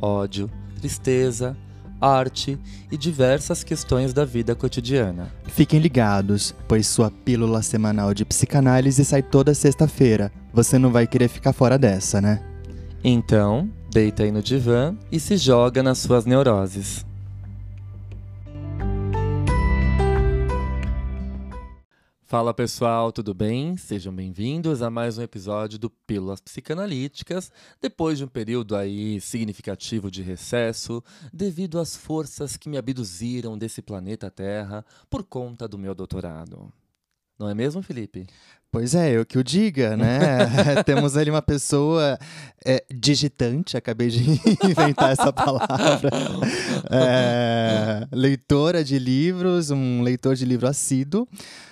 ódio, tristeza, arte e diversas questões da vida cotidiana. Fiquem ligados, pois sua pílula semanal de psicanálise sai toda sexta-feira. Você não vai querer ficar fora dessa, né? Então, deita aí no divã e se joga nas suas neuroses. Fala pessoal, tudo bem? Sejam bem-vindos a mais um episódio do Pílulas Psicanalíticas, depois de um período aí significativo de recesso, devido às forças que me abduziram desse planeta Terra por conta do meu doutorado. Não é mesmo, Felipe? Pois é, eu que o diga, né? Temos ali uma pessoa é, digitante, acabei de inventar essa palavra. É, leitora de livros, um leitor de livro assíduo,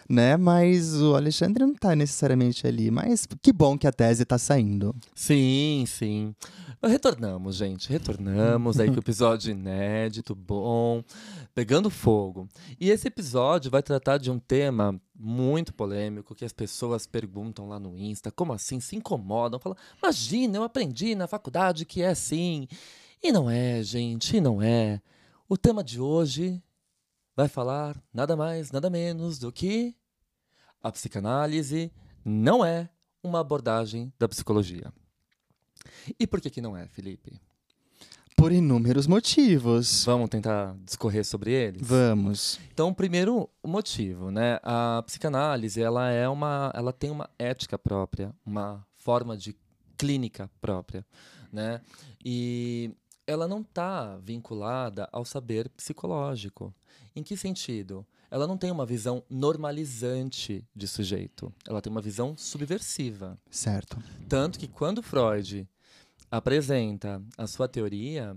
né? Mas o Alexandre não está necessariamente ali. Mas que bom que a tese está saindo. Sim, sim. Retornamos, gente. Retornamos aí com o episódio inédito, bom, pegando fogo. E esse episódio vai tratar de um tema muito polêmico que as pessoas perguntam lá no Insta, como assim? Se incomodam, falam: "Imagina, eu aprendi na faculdade que é assim". E não é, gente, e não é. O tema de hoje vai falar nada mais, nada menos do que a psicanálise não é uma abordagem da psicologia. E por que que não é, Felipe? Por inúmeros motivos. Vamos tentar discorrer sobre eles? Vamos. Então, primeiro o motivo, né? A psicanálise, ela é uma, ela tem uma ética própria, uma forma de clínica própria, né? E ela não está vinculada ao saber psicológico. Em que sentido? Ela não tem uma visão normalizante de sujeito. Ela tem uma visão subversiva. Certo. Tanto que quando Freud apresenta a sua teoria,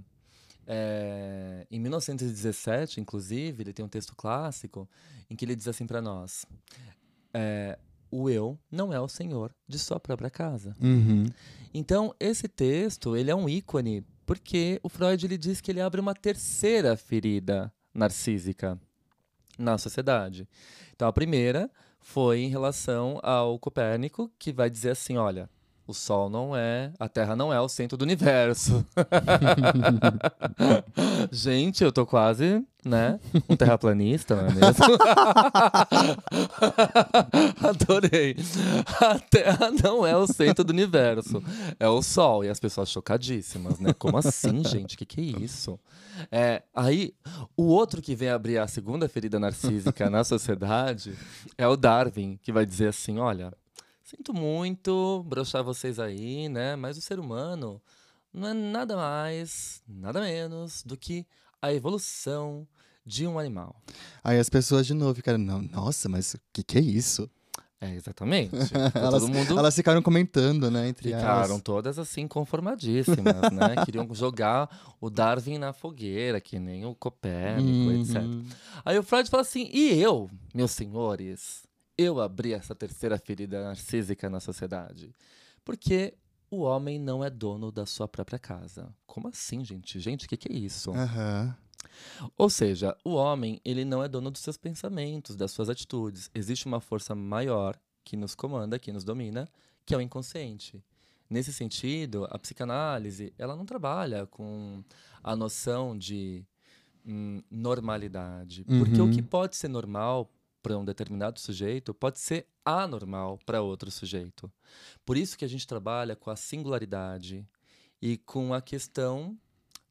é, em 1917, inclusive, ele tem um texto clássico em que ele diz assim para nós: é, o eu não é o senhor de sua própria casa. Uhum. Então, esse texto ele é um ícone porque o Freud ele diz que ele abre uma terceira ferida narcísica na sociedade. Então, a primeira foi em relação ao Copérnico, que vai dizer assim: olha, o Sol não é, a Terra não é o centro do universo. Gente, eu tô quase, né? Um terraplanista, não é mesmo? Adorei. A Terra não é o centro do universo, é o Sol. E as pessoas chocadíssimas, né? Como assim, gente? O que, que é isso? É, aí, o outro que vem abrir a segunda ferida narcísica na sociedade é o Darwin, que vai dizer assim: olha, Sinto muito broxar vocês aí, né? Mas o ser humano não é nada mais, nada menos do que a evolução de um animal. Aí as pessoas de novo ficaram, não, nossa, mas o que, que é isso? É, exatamente. elas, Todo mundo elas ficaram comentando, né, entre ficaram elas. todas assim conformadíssimas, né? Queriam jogar o Darwin na fogueira, que nem o Copérnico, Uhum. etc. Aí o Freud fala assim: "E eu, meus senhores, eu abri essa terceira ferida narcísica na sociedade, porque o homem não é dono da sua própria casa. Como assim, gente? Gente, o que, que é isso? Aham. Ou seja, o homem ele não é dono dos seus pensamentos, das suas atitudes. Existe uma força maior que nos comanda, que nos domina, que é o inconsciente. Nesse sentido, a psicanálise ela não trabalha com a noção de hum, normalidade, porque o Uhum. que pode ser normal para um determinado sujeito pode ser anormal para outro sujeito. Por isso que a gente trabalha com a singularidade e com a questão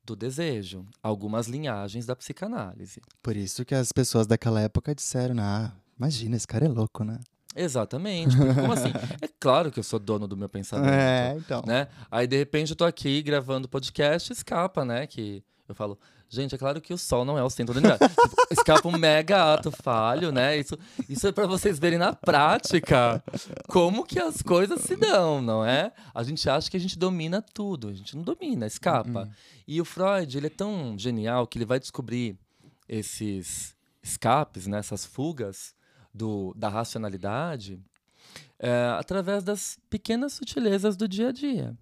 do desejo, algumas linhagens da psicanálise. Por isso que as pessoas daquela época disseram, ah, imagina, esse cara é louco, né? Exatamente. Porque, como assim? É claro que eu sou dono do meu pensamento. É, então. Né? Aí, de repente, eu tô aqui gravando podcast, escapa, né? Que Eu falo, gente, é claro que o Sol não é o centro do universo. tipo, escapa um mega ato falho, né? Isso, isso é para vocês verem na prática como que as coisas se dão, não é? A gente acha que a gente domina tudo, a gente não domina, escapa. Uhum. E o Freud, ele é tão genial que ele vai descobrir esses escapes, né, essas fugas do, da racionalidade é, através das pequenas sutilezas do dia a dia.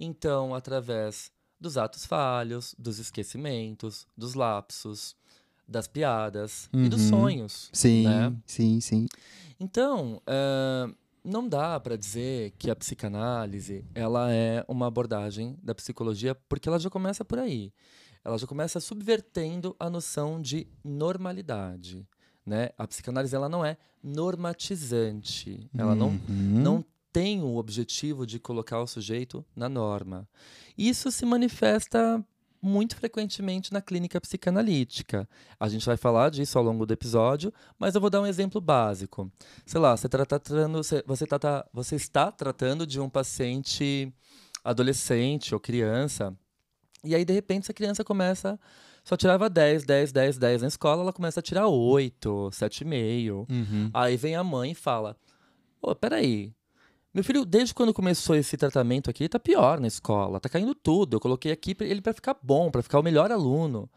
Então, através dos atos falhos, dos esquecimentos, dos lapsos, das piadas uhum. e dos uhum. sonhos. Sim, né? sim, sim. Então, é, não dá para dizer que a psicanálise ela é uma abordagem da psicologia, porque ela já começa por aí. Ela já começa subvertendo a noção de normalidade. Né? A psicanálise ela não é normatizante. Ela não, uhum. não tem o objetivo de colocar o sujeito na norma. Isso se manifesta muito frequentemente na clínica psicanalítica. A gente vai falar disso ao longo do episódio, mas eu vou dar um exemplo básico. Sei lá, você, tá tratando, você, tá, você está tratando de um paciente adolescente ou criança, e aí de repente essa criança começa só tirava 10, 10, 10, 10 na escola, ela começa a tirar 8, 7,5. Uhum. Aí vem a mãe e fala: Ô, peraí. Meu filho, desde quando começou esse tratamento aqui, tá pior na escola, tá caindo tudo. Eu coloquei aqui ele para ficar bom, para ficar o melhor aluno.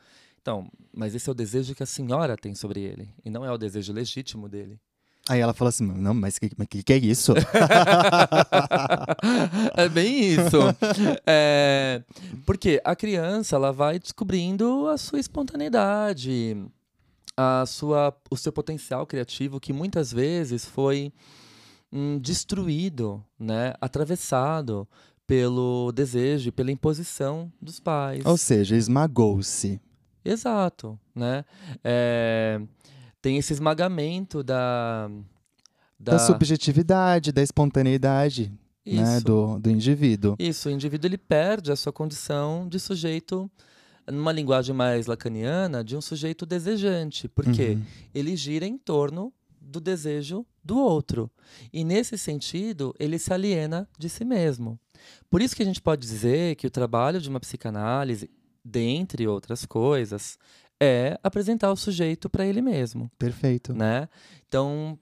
Então, mas esse é o desejo que a senhora tem sobre ele, e não é o desejo legítimo dele. Aí ela fala assim, não, mas que, que, que é isso? é bem isso. É, porque a criança ela vai descobrindo a sua espontaneidade, a sua, o seu potencial criativo que muitas vezes foi hum, destruído, né, atravessado pelo desejo, pela imposição dos pais. Ou seja, esmagou-se. Exato, né? É, tem esse esmagamento da, da... da subjetividade, da espontaneidade né, do, do indivíduo. Isso, o indivíduo ele perde a sua condição de sujeito, numa linguagem mais lacaniana, de um sujeito desejante, porque uhum. ele gira em torno do desejo do outro. E nesse sentido, ele se aliena de si mesmo. Por isso que a gente pode dizer que o trabalho de uma psicanálise, dentre outras coisas, é apresentar o sujeito para ele mesmo. Perfeito. Né? Então,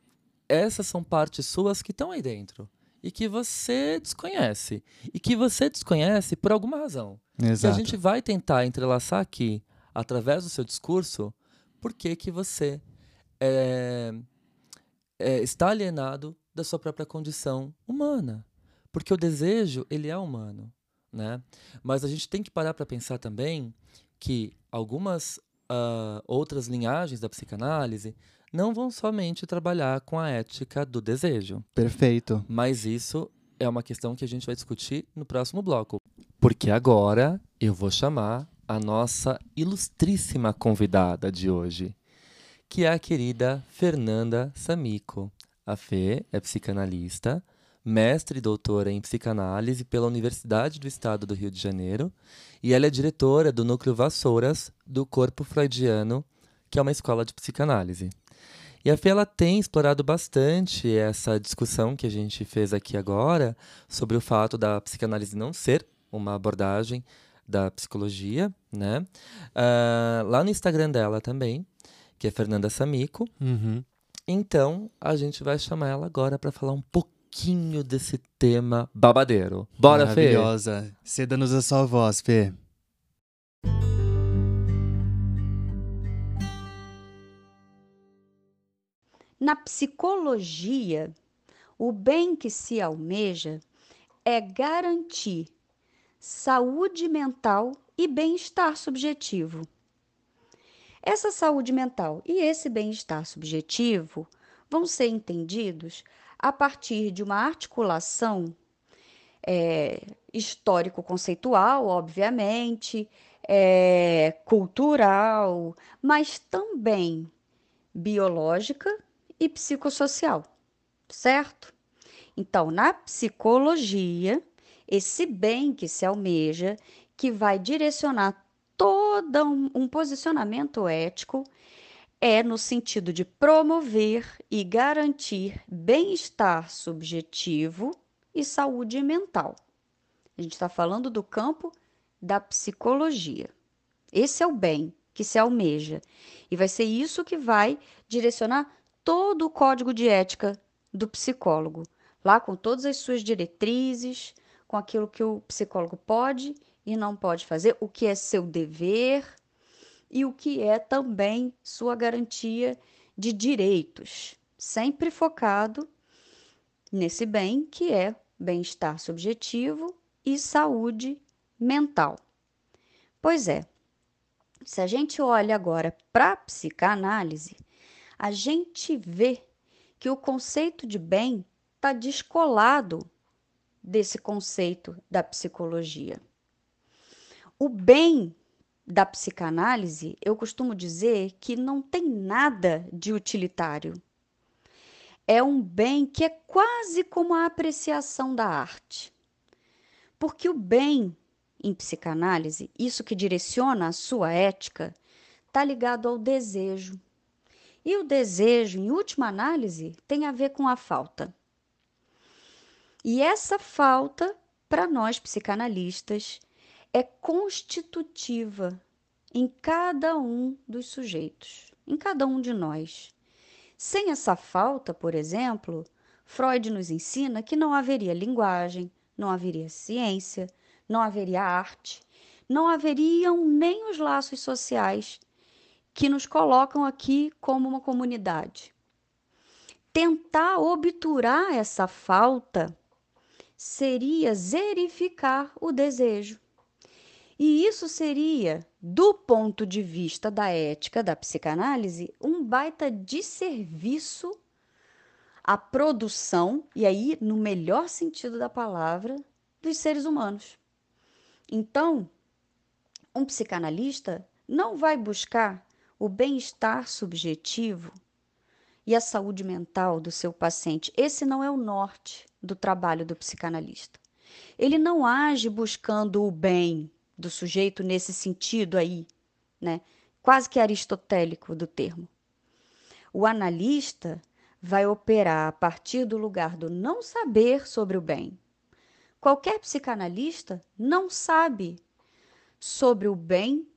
essas são partes suas que estão aí dentro e que você desconhece. E que você desconhece por alguma razão. Exato. E a gente vai tentar entrelaçar aqui, através do seu discurso, por que, que você é, é, está alienado da sua própria condição humana. Porque o desejo, ele é humano. Né? Mas a gente tem que parar para pensar também que algumas uh, outras linhagens da psicanálise não vão somente trabalhar com a ética do desejo. Perfeito. Mas isso é uma questão que a gente vai discutir no próximo bloco. Porque agora eu vou chamar a nossa ilustríssima convidada de hoje, que é a querida Fernanda Samico. A Fê é psicanalista, mestre e doutora em psicanálise pela Universidade do Estado do Rio de Janeiro, e ela é diretora do Núcleo Vassouras do Corpo Freudiano, que é uma escola de psicanálise. E a Fê ela tem explorado bastante essa discussão que a gente fez aqui agora sobre o fato da psicanálise não ser uma abordagem da psicologia, né? Uh, lá no Instagram dela também, que é Fernanda Samico. Uhum. Então, a gente vai chamar ela agora para falar um pouquinho desse tema babadeiro. Bora, Fê? Maravilhosa. Ceda-nos a sua voz, Fê. Na psicologia, o bem que se almeja é garantir saúde mental e bem-estar subjetivo. Essa saúde mental e esse bem-estar subjetivo vão ser entendidos a partir de uma articulação é, histórico-conceitual, obviamente, é, cultural, mas também biológica e psicossocial, certo? Então, na psicologia, esse bem que se almeja, que vai direcionar todo um, um posicionamento ético é no sentido de promover e garantir bem-estar subjetivo e saúde mental. A gente está falando do campo da psicologia. Esse é o bem que se almeja. E vai ser isso que vai direcionar todo o código de ética do psicólogo, lá com todas as suas diretrizes, com aquilo que o psicólogo pode e não pode fazer, o que é seu dever e o que é também sua garantia de direitos, sempre focado nesse bem que é bem-estar subjetivo e saúde mental. Pois é, se a gente olha agora para a psicanálise, a gente vê que o conceito de bem está descolado desse conceito da psicologia. O bem da psicanálise, eu costumo dizer que não tem nada de utilitário. É um bem que é quase como a apreciação da arte. Porque o bem em psicanálise, isso que direciona a sua ética, está ligado ao desejo. E o desejo, em última análise, tem a ver com a falta. E essa falta, para nós psicanalistas, é constitutiva em cada um dos sujeitos, em cada um de nós. Sem essa falta, por exemplo, Freud nos ensina que não haveria linguagem, não haveria ciência, não haveria arte, não haveriam nem os laços sociais que nos colocam aqui como uma comunidade. Tentar obturar essa falta seria zerificar o desejo. E isso seria, do ponto de vista da ética da psicanálise, um baita desserviço à produção, e aí, no melhor sentido da palavra, dos seres humanos. Então, um psicanalista não vai buscar o bem-estar subjetivo e a saúde mental do seu paciente. Esse não é o norte do trabalho do psicanalista. Ele não age buscando o bem do sujeito nesse sentido aí, né? Quase que aristotélico do termo. O analista vai operar a partir do lugar do não saber sobre o bem. Qualquer psicanalista não sabe sobre o bem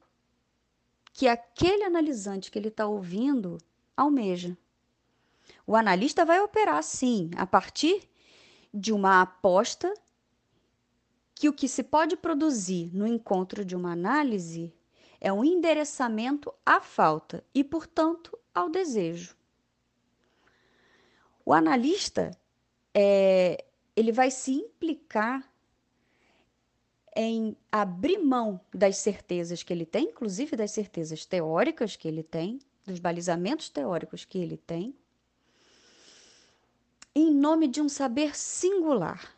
que aquele analisante que ele está ouvindo almeja. O analista vai operar, sim, a partir de uma aposta que o que se pode produzir no encontro de uma análise é um endereçamento à falta e, portanto, ao desejo. O analista é, ele vai se implicar em abrir mão das certezas que ele tem, inclusive das certezas teóricas que ele tem, dos balizamentos teóricos que ele tem, em nome de um saber singular,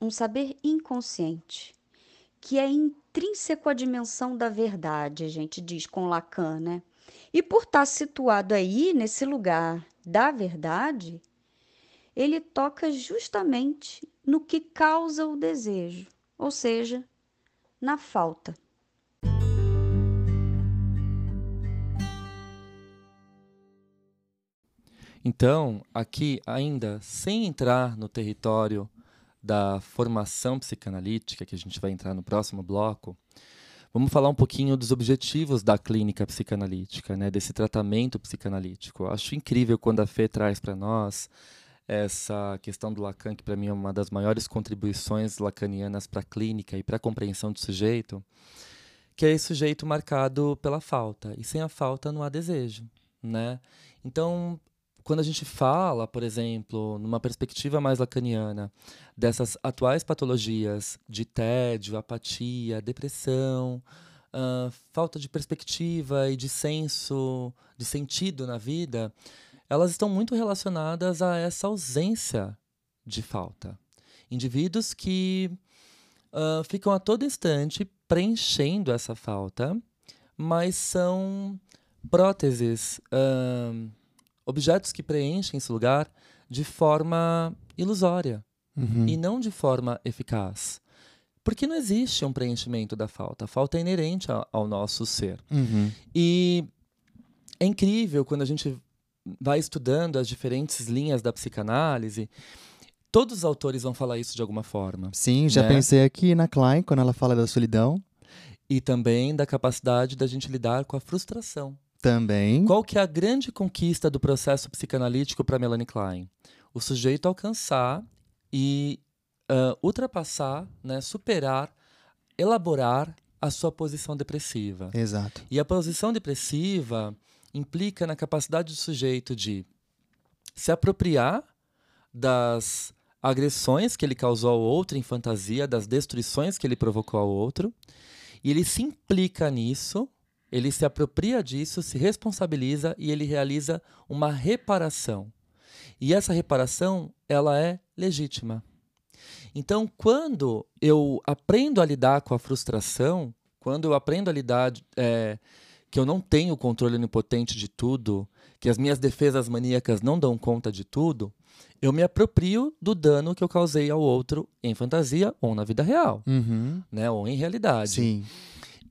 um saber inconsciente, que é intrínseco à dimensão da verdade, a gente diz com Lacan, né? E por estar situado aí, nesse lugar da verdade, ele toca justamente no que causa o desejo, ou seja, na falta. Então, aqui ainda sem entrar no território da formação psicanalítica, que a gente vai entrar no próximo bloco, vamos falar um pouquinho dos objetivos da clínica psicanalítica, né, desse tratamento psicanalítico. Eu acho incrível quando a Fê traz para nós essa questão do Lacan, que para mim é uma das maiores contribuições lacanianas para a clínica e para a compreensão do sujeito, que é esse sujeito marcado pela falta. E sem a falta não há desejo, né? Então, quando a gente fala, por exemplo, numa perspectiva mais lacaniana, dessas atuais patologias de tédio, apatia, depressão, uh, falta de perspectiva e de senso, de sentido na vida, elas estão muito relacionadas a essa ausência de falta. Indivíduos que uh, ficam a todo instante preenchendo essa falta, mas são próteses, uh, objetos que preenchem esse lugar de forma ilusória uhum. e não de forma eficaz. Porque não existe um preenchimento da falta. A falta é inerente ao, ao nosso ser. Uhum. E é incrível quando a gente vai estudando as diferentes linhas da psicanálise, todos os autores vão falar isso de alguma forma. Sim, já né? pensei aqui na Klein, quando ela fala da solidão. E também da capacidade da gente lidar com a frustração. Também. Qual que é a grande conquista do processo psicanalítico para Melanie Klein? O sujeito alcançar e uh, ultrapassar, né, superar, elaborar a sua posição depressiva. Exato. E a posição depressiva implica na capacidade do sujeito de se apropriar das agressões que ele causou ao outro em fantasia, das destruições que ele provocou ao outro, e ele se implica nisso, ele se apropria disso, se responsabiliza e ele realiza uma reparação. E essa reparação, ela é legítima. Então, quando eu aprendo a lidar com a frustração, quando eu aprendo a lidar é, que eu não tenho controle onipotente de tudo, que as minhas defesas maníacas não dão conta de tudo, eu me aproprio do dano que eu causei ao outro em fantasia ou na vida real, uhum. né? Ou em realidade. Sim.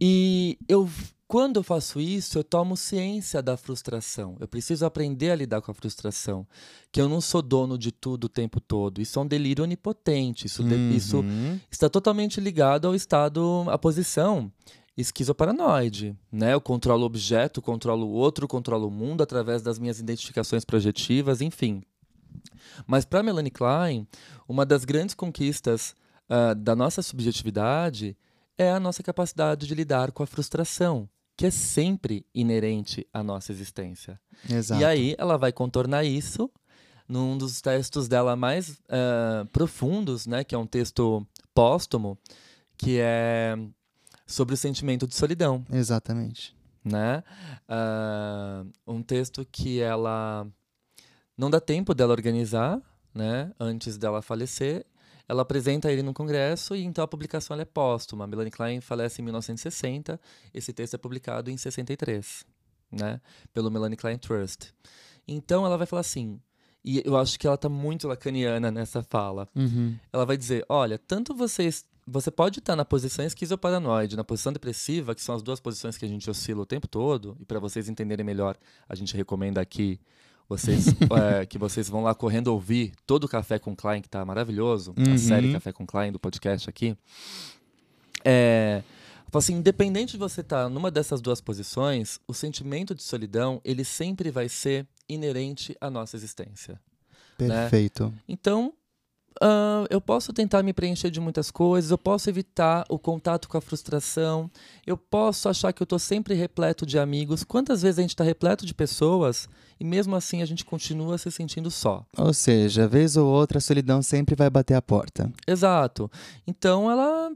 E eu, quando eu faço isso, eu tomo ciência da frustração. Eu preciso aprender a lidar com a frustração, que eu não sou dono de tudo o tempo todo. Isso é um delírio onipotente. Isso, uhum. isso está totalmente ligado ao estado, à posição esquizoparanoide, né? Eu controlo o objeto, controlo o outro, controlo o mundo através das minhas identificações projetivas, enfim. Mas para Melanie Klein, uma das grandes conquistas uh, da nossa subjetividade é a nossa capacidade de lidar com a frustração, que é sempre inerente à nossa existência. Exato. E aí ela vai contornar isso num dos textos dela mais uh, profundos, né? Que é um texto póstumo, que é sobre o sentimento de solidão. Exatamente. Né? Uh, um texto que ela não dá tempo dela organizar, né? Antes dela falecer. Ela apresenta ele no congresso e então a publicação é póstuma. Melanie Klein falece em 1960. Esse texto é publicado em 63, né? Pelo Melanie Klein Trust. Então ela vai falar assim, e eu acho que ela está muito lacaniana nessa fala. Uhum. Ela vai dizer: olha, tanto vocês você pode estar na posição esquizoparanoide, na posição depressiva, que são as duas posições que a gente oscila o tempo todo, e para vocês entenderem melhor, a gente recomenda aqui vocês, é, que vocês vão lá correndo ouvir todo o Café com Klein, que está maravilhoso, uhum. a série Café com Klein do podcast aqui. É, assim, independente de você estar numa dessas duas posições, o sentimento de solidão, ele sempre vai ser inerente à nossa existência. Perfeito. Né? Então, Uh, eu posso tentar me preencher de muitas coisas, eu posso evitar o contato com a frustração, eu posso achar que eu estou sempre repleto de amigos. Quantas vezes a gente está repleto de pessoas e mesmo assim a gente continua se sentindo só? Ou seja, vez ou outra a solidão sempre vai bater a porta. Exato. Então ela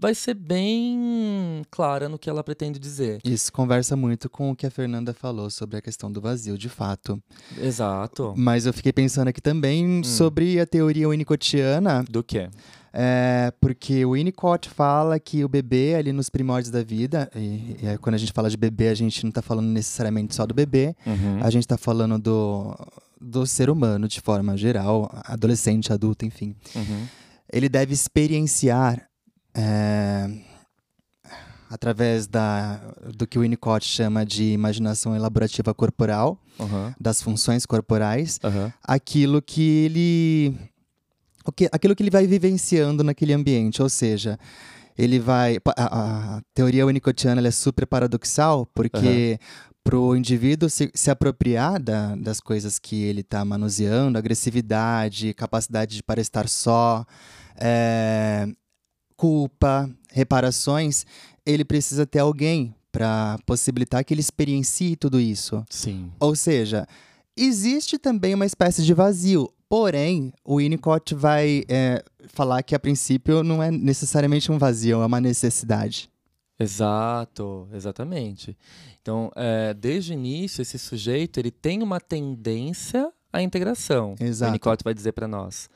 vai ser bem clara no que ela pretende dizer. Isso conversa muito com o que a Fernanda falou sobre a questão do vazio, de fato. Exato. Mas eu fiquei pensando aqui também Hum. sobre a teoria winnicottiana, Do que? é, porque o Winnicott fala que o bebê ali nos primórdios da vida, e, e aí quando a gente fala de bebê, a gente não está falando necessariamente só do bebê, Uhum. a gente está falando do, do ser humano de forma geral, adolescente, adulto, enfim. Uhum. Ele deve experienciar é, através da, do que o Winnicott chama de imaginação elaborativa corporal, Uhum. das funções corporais, Uhum. aquilo que ele o que, aquilo que ele vai vivenciando naquele ambiente, ou seja, ele vai a, a teoria winnicottiana é super paradoxal porque para o indivíduo se, se apropriar da, das coisas que ele está manuseando, agressividade, capacidade de para estar só, é, culpa, reparações, ele precisa ter alguém para possibilitar que ele experiencie tudo isso. Sim. Ou seja, existe também uma espécie de vazio. Porém, o Winnicott vai é, falar que a princípio não é necessariamente um vazio, é uma necessidade. Exato, exatamente. Então, é, desde o início, esse sujeito ele tem uma tendência à integração. Exato. O Winnicott vai dizer para nós.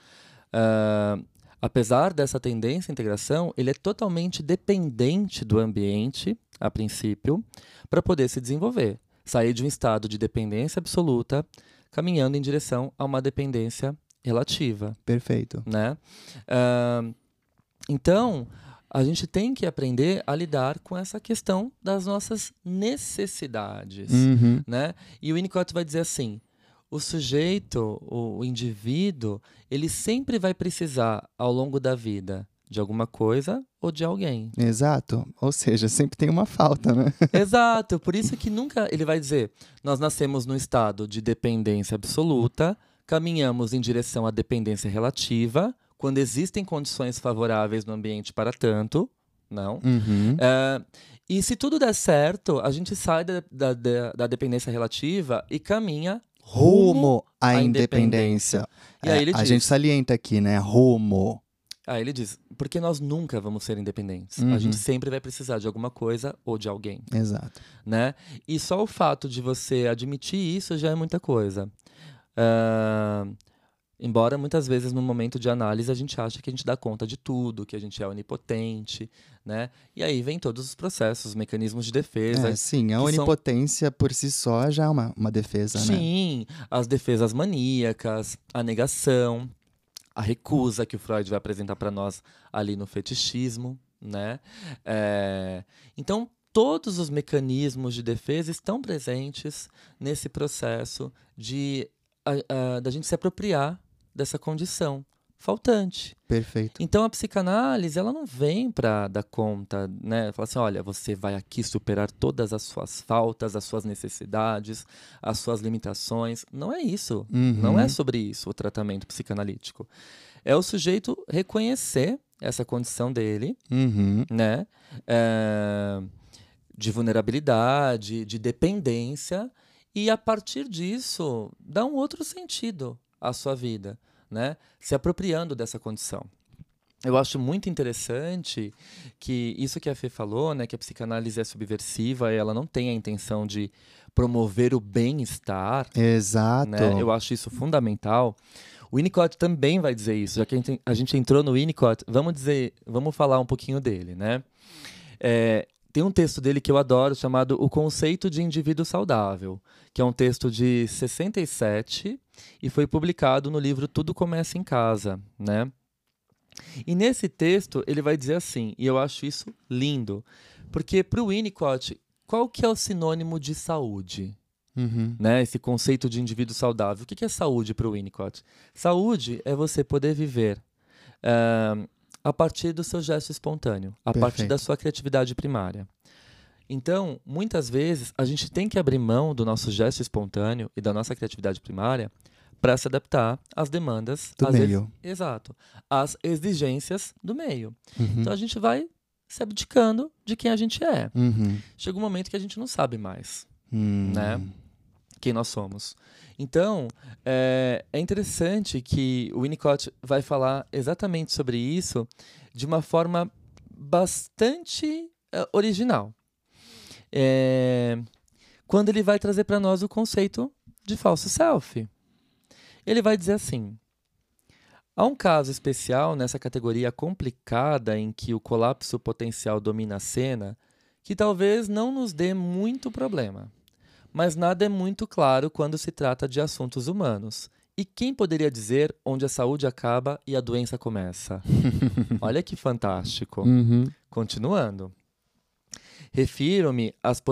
Ah, apesar dessa tendência à integração, ele é totalmente dependente do ambiente, a princípio, para poder se desenvolver. Sair de um estado de dependência absoluta, caminhando em direção a uma dependência relativa Perfeito. né? Ah, então, a gente tem que aprender a lidar com essa questão das nossas necessidades, Uhum. né? E o Winnicott vai dizer assim, o sujeito, o, indivíduo, ele sempre vai precisar, ao longo da vida, de alguma coisa ou de alguém. Exato. Ou seja, sempre tem uma falta, né? Exato. Por isso que nunca ele vai dizer: nós nascemos num estado de dependência absoluta, caminhamos em direção à dependência relativa, quando existem condições favoráveis no ambiente para tanto. Não. Uhum. É, e se tudo der certo, a gente sai da, da- da dependência relativa e caminha rumo. À independência. E aí É, ele a diz- gente salienta aqui, né? Rumo. Aí ele diz: porque nós nunca vamos ser independentes. A Uhum. gente sempre vai precisar de alguma coisa ou de alguém. Exato. né? E só o fato de você admitir isso já é muita coisa. Ah, embora muitas vezes no momento de análise a gente acha que a gente dá conta de tudo, que a gente é onipotente, né? E aí vem todos os processos, os mecanismos de defesa. É, sim, a que são- onipotência por si só já é uma, uma defesa, né? Sim, as defesas maníacas, a negação, a recusa que o Freud vai apresentar para nós ali no fetichismo, né? É, Então, todos os mecanismos de defesa estão presentes nesse processo de a- a- da gente se apropriar dessa condição faltante. Perfeito. Então a psicanálise, ela não vem para dar conta, né? Falar assim, olha, você vai aqui superar todas as suas faltas, as suas necessidades, as suas limitações. Não é isso. Não Uhum. é sobre isso o tratamento psicanalítico. É o sujeito reconhecer essa condição dele, Uhum. né? É, de vulnerabilidade, de dependência, e a partir disso dar um outro sentido à sua vida, né? Se apropriando dessa condição. Eu acho muito interessante que isso que a Fê falou, né, que a psicanálise é subversiva, ela não tem a intenção de promover o bem-estar, Exato. né? Eu acho isso fundamental. O Winnicott também vai dizer isso, já que a gente, a gente entrou no Winnicott, vamos dizer, vamos falar um pouquinho dele, né? É, tem um texto dele que eu adoro chamado O Conceito de Indivíduo Saudável, que é um texto de 67 e foi publicado no livro Tudo Começa em Casa, né? E nesse texto ele vai dizer assim, e eu acho isso lindo, porque para o Winnicott, qual que é o sinônimo de saúde? Uhum. né, esse conceito de indivíduo saudável. O que é saúde para o Winnicott? Saúde é você poder viver ah, a partir do seu gesto espontâneo, a partir Perfeito. da sua criatividade primária. Então, muitas vezes, a gente tem que abrir mão do nosso gesto espontâneo e da nossa criatividade primária para se adaptar às demandas Do às ex- meio. Exato. Às exigências do meio. Uhum. Então, a gente vai se abdicando de quem a gente é. Uhum. Chega um momento que a gente não sabe mais Hum. Né? Quem nós somos. Então, é, é interessante que o Winnicott vai falar exatamente sobre isso de uma forma bastante eh, original. É, quando ele vai trazer para nós o conceito de falso self. Ele vai dizer assim: há um caso especial nessa categoria complicada em que o colapso potencial domina a cena que talvez não nos dê muito problema. Mas nada é muito claro quando se trata de assuntos humanos. E quem poderia dizer onde a saúde acaba e a doença começa? Olha que fantástico. Uhum. Continuando. Refiro-me às,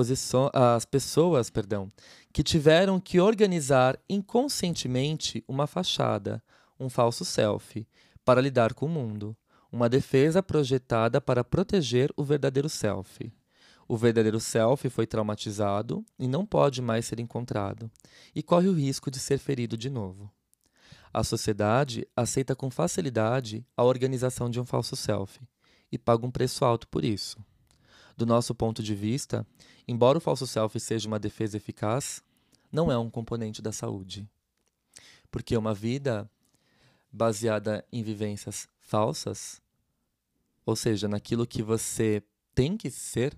às pessoas perdão, que tiveram que organizar inconscientemente uma fachada, um falso self, para lidar com o mundo, uma defesa projetada para proteger o verdadeiro self. O verdadeiro self foi traumatizado e não pode mais ser encontrado, e corre o risco de ser ferido de novo. A sociedade aceita com facilidade a organização de um falso self e paga um preço alto por isso. Do nosso ponto de vista, embora o falso self seja uma defesa eficaz, não é um componente da saúde. Porque uma vida baseada em vivências falsas, ou seja, naquilo que você tem que ser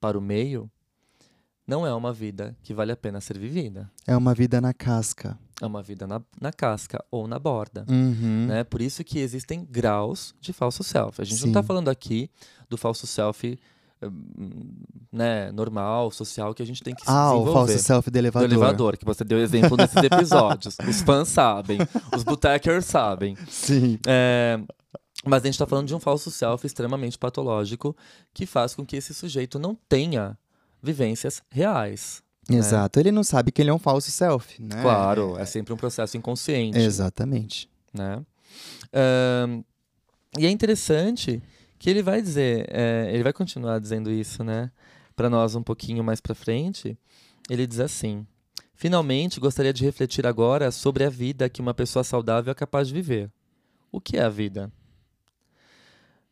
para o meio, não é uma vida que vale a pena ser vivida. É uma vida na casca. É uma vida na, na casca ou na borda. Uhum. Né? Por isso que existem graus de falso self. A gente não está Sim. falando aqui do falso self hum, né, normal, social, que a gente tem que se Ah, o desenvolver. falso self do do elevador. elevador, que você deu exemplo nesses episódios. Os fãs sabem, os botecers sabem. Sim. É, mas a gente está falando de um falso self extremamente patológico que faz com que esse sujeito não tenha vivências reais. Exato. Ele não sabe que ele é um falso self, né? Claro, é sempre um processo inconsciente. Exatamente. né? E é interessante que ele vai dizer, é, ele vai continuar dizendo isso, né? Para nós um pouquinho mais para frente. Ele diz assim: Finalmente, gostaria de refletir agora sobre a vida que uma pessoa saudável é capaz de viver. O que é a vida?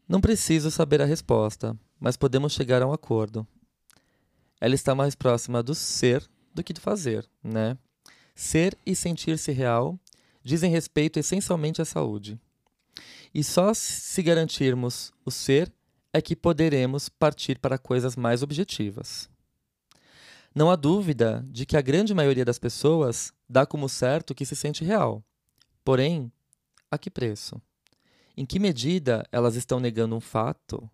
Não preciso saber a resposta, mas podemos chegar a um acordo. Ela está mais próxima do ser do que do fazer, né? Ser e sentir-se real dizem respeito essencialmente à saúde. E só se garantirmos o ser é que poderemos partir para coisas mais objetivas. Não há dúvida de que a grande maioria das pessoas dá como certo que se sente real. Porém, a que preço? Em que medida elas estão negando um fato,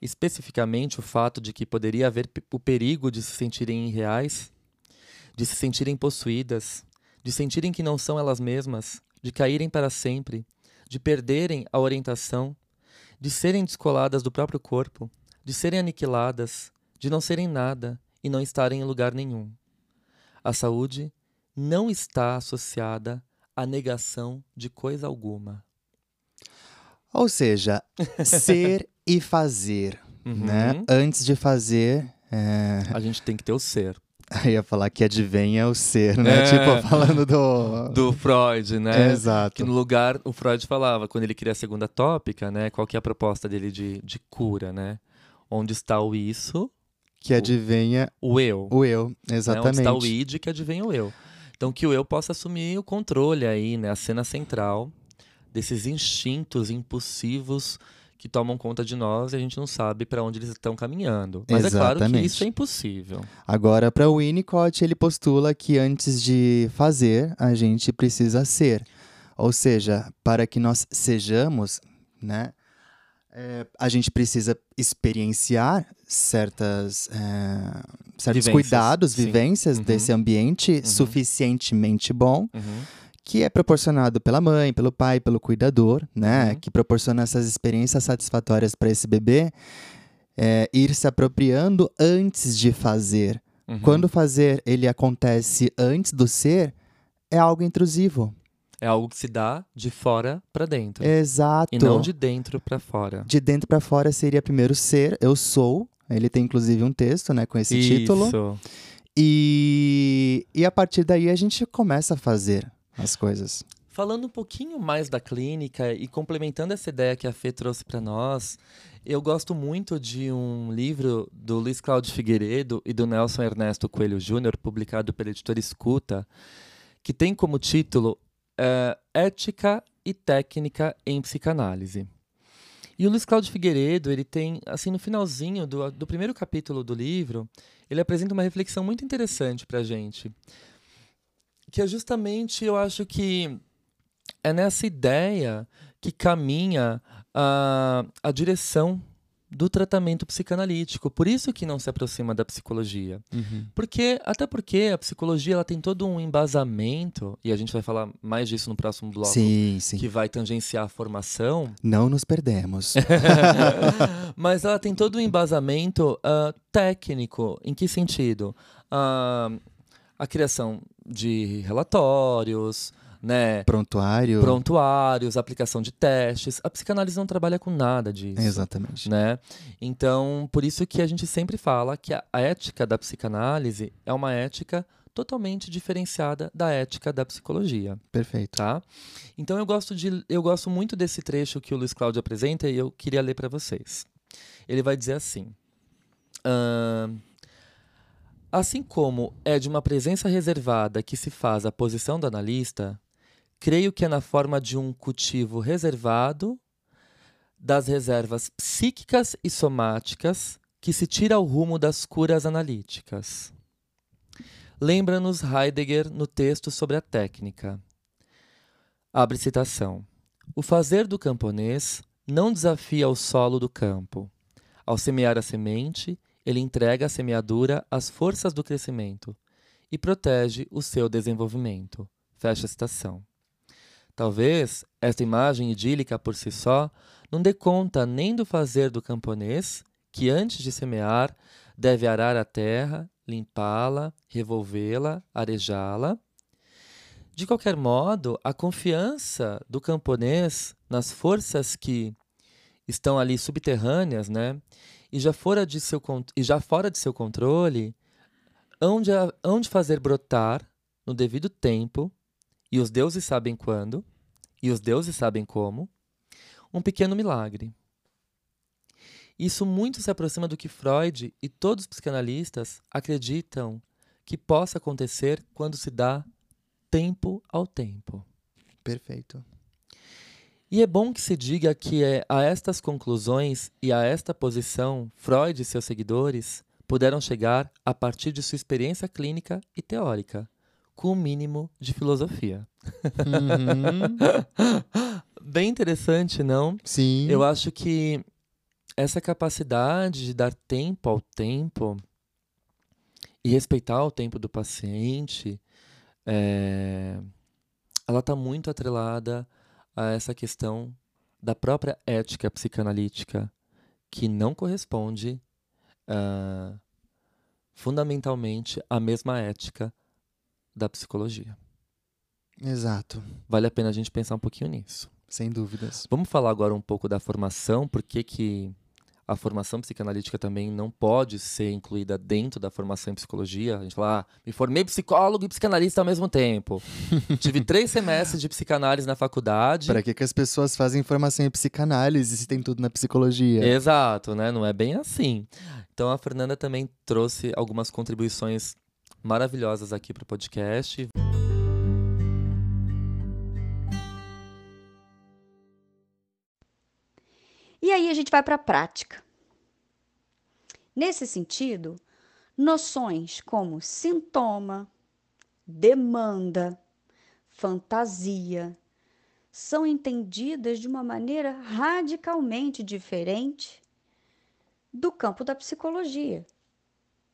especificamente o fato de que poderia haver o perigo de se sentirem irreais, de se sentirem possuídas, de sentirem que não são elas mesmas, de caírem para sempre, de perderem a orientação, de serem descoladas do próprio corpo, de serem aniquiladas, de não serem nada e não estarem em lugar nenhum. A saúde não está associada à negação de coisa alguma. Ou seja, ser e fazer. Uhum. Né? Antes de fazer. É... A gente tem que ter o ser. Eu ia falar que advenha o ser, né? É, tipo, falando do. Do Freud, né? exato. Que no lugar, o Freud falava, quando ele cria a segunda tópica, né? Qual que é a proposta dele de, de cura, né? Onde está o isso. Que advenha. O eu. O eu, exatamente. Né? Onde está o id que advenha o eu. Então, que o eu possa assumir o controle aí, né? A cena central desses instintos impulsivos que tomam conta de nós e a gente não sabe para onde eles estão caminhando. Mas Exatamente. é claro que isso é impossível. Agora, para o Winnicott, ele postula que antes de fazer, a gente precisa ser. Ou seja, para que nós sejamos, né, é, a gente precisa experienciar certas, é, certos vivências, cuidados, vivências uhum. desse ambiente uhum. suficientemente bom. Uhum que é proporcionado pela mãe, pelo pai, pelo cuidador, né? Uhum. Que proporciona essas experiências satisfatórias para esse bebê é, ir se apropriando antes de fazer. Uhum. Quando fazer ele acontece antes do ser, é algo intrusivo. É algo que se dá de fora para dentro. Exato. E não de dentro para fora. De dentro para fora seria primeiro ser, eu sou. Ele tem inclusive um texto, né, com esse Isso. título. E, e a partir daí a gente começa a fazer as coisas. Falando um pouquinho mais da clínica e complementando essa ideia que a Fê trouxe para nós, eu gosto muito de um livro do Luiz Cláudio Figueiredo e do Nelson Ernesto Coelho Júnior, publicado pela editora Escuta, que tem como título é, Ética e Técnica em Psicanálise. E o Luiz Cláudio Figueiredo, ele tem, assim, no finalzinho do, do primeiro capítulo do livro, ele apresenta uma reflexão muito interessante para a gente que é justamente, eu acho que é nessa ideia que caminha a, a direção do tratamento psicanalítico. Por isso que não se aproxima da psicologia. Uhum. Porque, até porque a psicologia ela tem todo um embasamento, e a gente vai falar mais disso no próximo bloco, sim, sim. que vai tangenciar a formação. Não nos perdemos. Mas ela tem todo um embasamento uh, técnico. Em que sentido? Uh, a criação de relatórios, né? Prontuário. Prontuários, aplicação de testes. A psicanálise não trabalha com nada disso. Exatamente. Né? Então, por isso que a gente sempre fala que a ética da psicanálise é uma ética totalmente diferenciada da ética da psicologia. Perfeito. Tá? Então eu gosto de eu gosto muito desse trecho que o Luiz Cláudio apresenta e eu queria ler para vocês. Ele vai dizer assim: uh, Assim como é de uma presença reservada que se faz a posição do analista, creio que é na forma de um cultivo reservado das reservas psíquicas e somáticas que se tira o rumo das curas analíticas. Lembra-nos Heidegger no texto sobre a técnica. Abre citação. O fazer do camponês não desafia o solo do campo. Ao semear a semente, ele entrega a semeadura às forças do crescimento e protege o seu desenvolvimento. Fecha a citação. Talvez esta imagem idílica por si só não dê conta nem do fazer do camponês, que antes de semear deve arar a terra, limpá-la, revolvê-la, arejá-la. De qualquer modo, a confiança do camponês nas forças que, estão ali subterrâneas, né? E já fora de seu, e já fora de seu controle, onde, onde fazer brotar no devido tempo, e os deuses sabem quando, e os deuses sabem como, um pequeno milagre. Isso muito se aproxima do que Freud e todos os psicanalistas acreditam que possa acontecer quando se dá tempo ao tempo. Perfeito. E é bom que se diga que é a estas conclusões e a esta posição Freud e seus seguidores puderam chegar a partir de sua experiência clínica e teórica, com o um mínimo de filosofia. Uhum. Bem interessante, não? Sim. Eu acho que essa capacidade de dar tempo ao tempo e respeitar o tempo do paciente, é, ela está muito atrelada a essa questão da própria ética psicanalítica, que não corresponde uh, fundamentalmente à mesma ética da psicologia. Exato. Vale a pena a gente pensar um pouquinho nisso. Sem dúvidas. Vamos falar agora um pouco da formação, por que, que a formação psicanalítica também não pode ser incluída dentro da formação em psicologia. A gente fala, ah, me formei psicólogo e psicanalista ao mesmo tempo. Tive três semestres de psicanálise na faculdade. Para que, que as pessoas fazem formação em psicanálise se tem tudo na psicologia? Exato, né? Não é bem assim. Então a Fernanda também trouxe algumas contribuições maravilhosas aqui para o podcast. E aí a gente vai para a prática. Nesse sentido, noções como sintoma, demanda, fantasia são entendidas de uma maneira radicalmente diferente do campo da psicologia.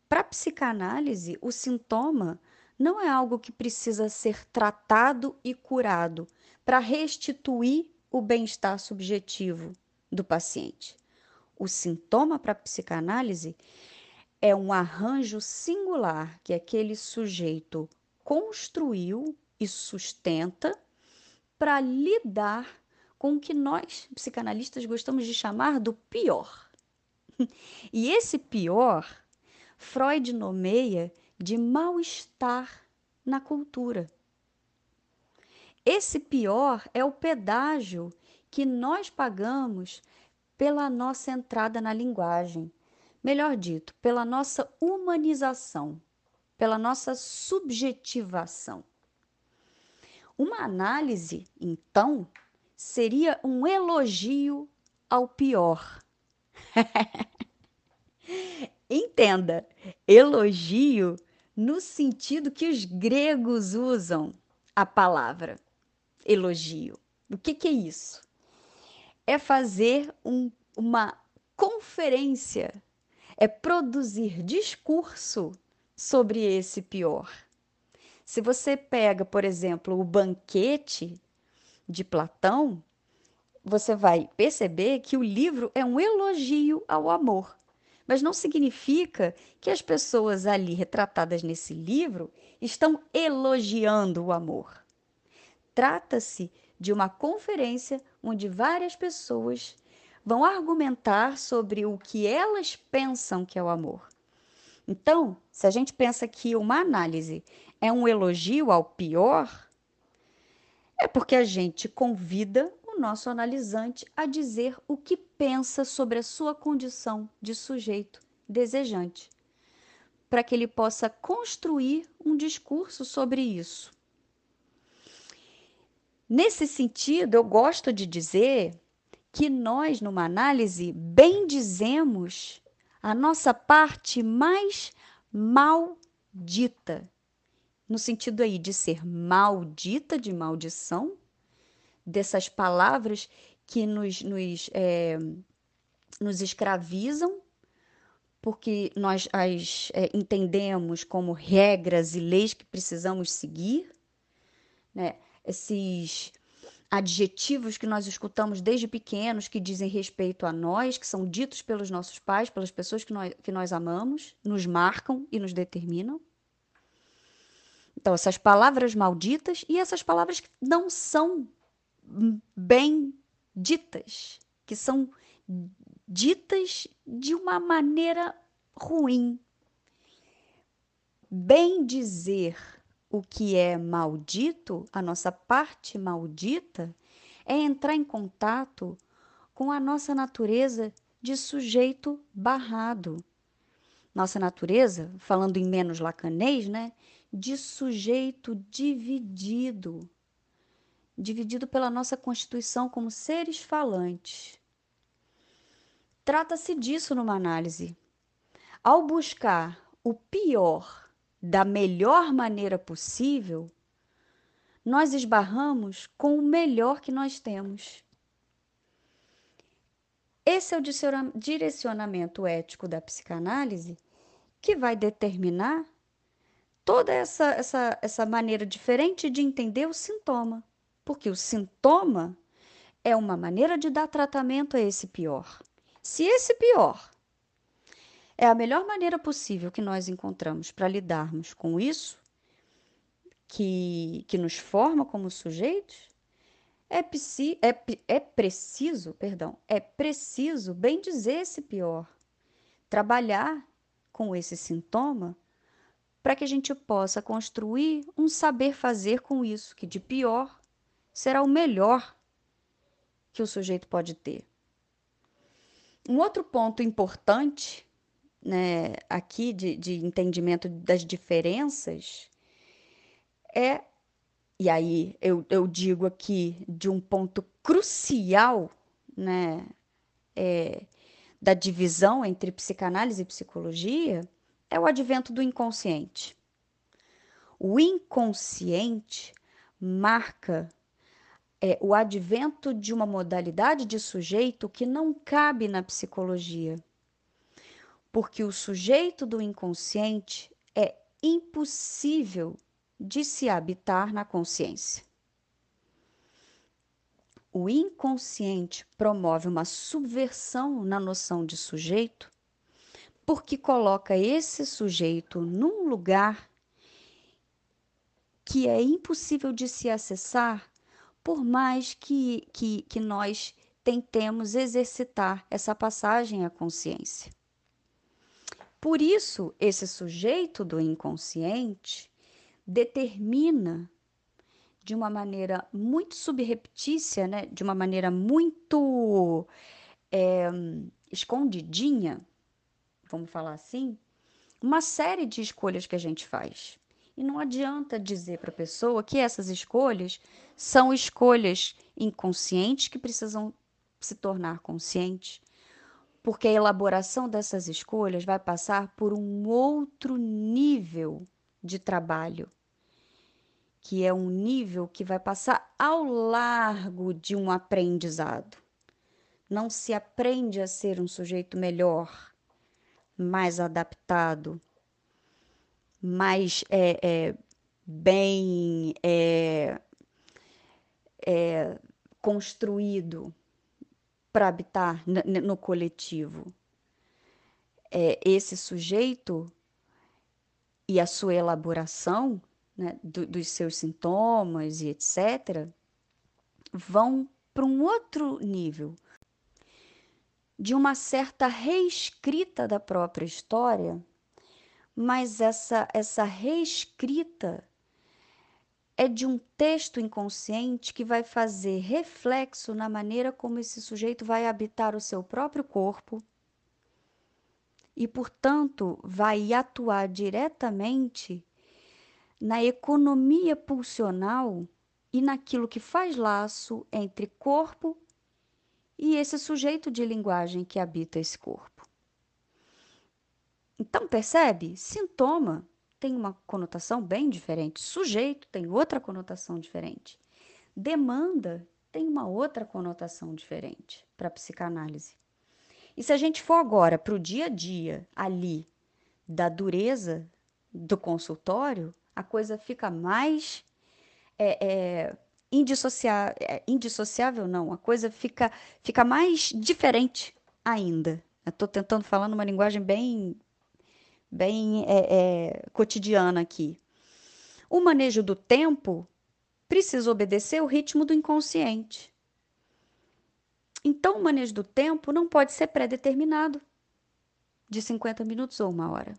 Para a psicanálise, o sintoma não é algo que precisa ser tratado e curado para restituir o bem-estar subjetivo do paciente. O sintoma para a psicanálise é um arranjo singular que aquele sujeito construiu e sustenta para lidar com o que nós, psicanalistas, gostamos de chamar do pior. E esse pior, Freud nomeia de mal-estar na cultura. Esse pior é o pedágio que nós pagamos pela nossa entrada na linguagem, melhor dito, pela nossa humanização, pela nossa subjetivação. Uma análise, então, seria um elogio ao pior. Entenda, elogio no sentido que os gregos usam a palavra elogio. O que, que é isso? É fazer um, uma conferência, é produzir discurso sobre esse pior. Se você pega, por exemplo, o banquete de Platão, você vai perceber que o livro é um elogio ao amor. Mas não significa que as pessoas ali retratadas nesse livro estão elogiando o amor. Trata-se de uma conferência onde várias pessoas vão argumentar sobre o que elas pensam que é o amor. Então, se a gente pensa que uma análise é um elogio ao pior, é porque a gente convida o nosso analisante a dizer o que pensa sobre a sua condição de sujeito desejante, para que ele possa construir um discurso sobre isso. Nesse sentido, eu gosto de dizer que nós, numa análise, bem dizemos a nossa parte mais maldita, no sentido aí de ser maldita, de maldição, dessas palavras que nos, nos, é, nos escravizam, porque nós as é, entendemos como regras e leis que precisamos seguir, né? Esses adjetivos que nós escutamos desde pequenos que dizem respeito a nós, que são ditos pelos nossos pais, pelas pessoas que nós, que nós amamos, nos marcam e nos determinam. Então, essas palavras malditas e essas palavras que não são bem ditas, que são ditas de uma maneira ruim. Bem dizer o que é maldito, a nossa parte maldita, é entrar em contato com a nossa natureza de sujeito barrado. Nossa natureza, falando em menos lacanês, né, de sujeito dividido, dividido pela nossa constituição como seres falantes. Trata-se disso numa análise. Ao buscar o pior da melhor maneira possível, nós esbarramos com o melhor que nós temos. Esse é o direcionamento ético da psicanálise que vai determinar toda essa, essa, essa maneira diferente de entender o sintoma. Porque o sintoma é uma maneira de dar tratamento a esse pior. Se esse pior é a melhor maneira possível que nós encontramos para lidarmos com isso, que, que nos forma como sujeitos, é, é, é preciso, perdão, é preciso bem dizer esse pior, trabalhar com esse sintoma para que a gente possa construir um saber fazer com isso, que de pior será o melhor que o sujeito pode ter. Um outro ponto importante né, aqui de, de entendimento das diferenças é, e aí eu, eu digo aqui de um ponto crucial né, é, da divisão entre psicanálise e psicologia, é o advento do inconsciente. O inconsciente marca é o advento de uma modalidade de sujeito que não cabe na psicologia. Porque o sujeito do inconsciente é impossível de se habitar na consciência. O inconsciente promove uma subversão na noção de sujeito, porque coloca esse sujeito num lugar que é impossível de se acessar por mais que, que, que nós tentemos exercitar essa passagem à consciência. Por isso, esse sujeito do inconsciente determina de uma maneira muito subreptícia, né? de uma maneira muito é, escondidinha, vamos falar assim, uma série de escolhas que a gente faz. E não adianta dizer para a pessoa que essas escolhas são escolhas inconscientes que precisam se tornar conscientes, porque a elaboração dessas escolhas vai passar por um outro nível de trabalho, que é um nível que vai passar ao largo de um aprendizado. Não se aprende a ser um sujeito melhor, mais adaptado, mais é, é, bem é, construído para habitar no coletivo. É, esse sujeito e a sua elaboração né, do, dos seus sintomas e etc., vão para um outro nível de uma certa reescrita da própria história mas essa, essa reescrita é de um texto inconsciente que vai fazer reflexo na maneira como esse sujeito vai habitar o seu próprio corpo e, portanto, vai atuar diretamente na economia pulsional e naquilo que faz laço entre corpo e esse sujeito de linguagem que habita esse corpo. Então, percebe? Sintoma tem uma conotação bem diferente, sujeito tem outra conotação diferente, demanda tem uma outra conotação diferente para psicanálise. E se a gente for agora para o dia a dia ali da dureza do consultório, a coisa fica mais é, é, indissociável, é, indissociável, não, a coisa fica, fica mais diferente ainda. Estou tentando falar numa linguagem bem bem é, é, cotidiana aqui. O manejo do tempo precisa obedecer o ritmo do inconsciente. Então, o manejo do tempo não pode ser pré-determinado de 50 minutos ou uma hora.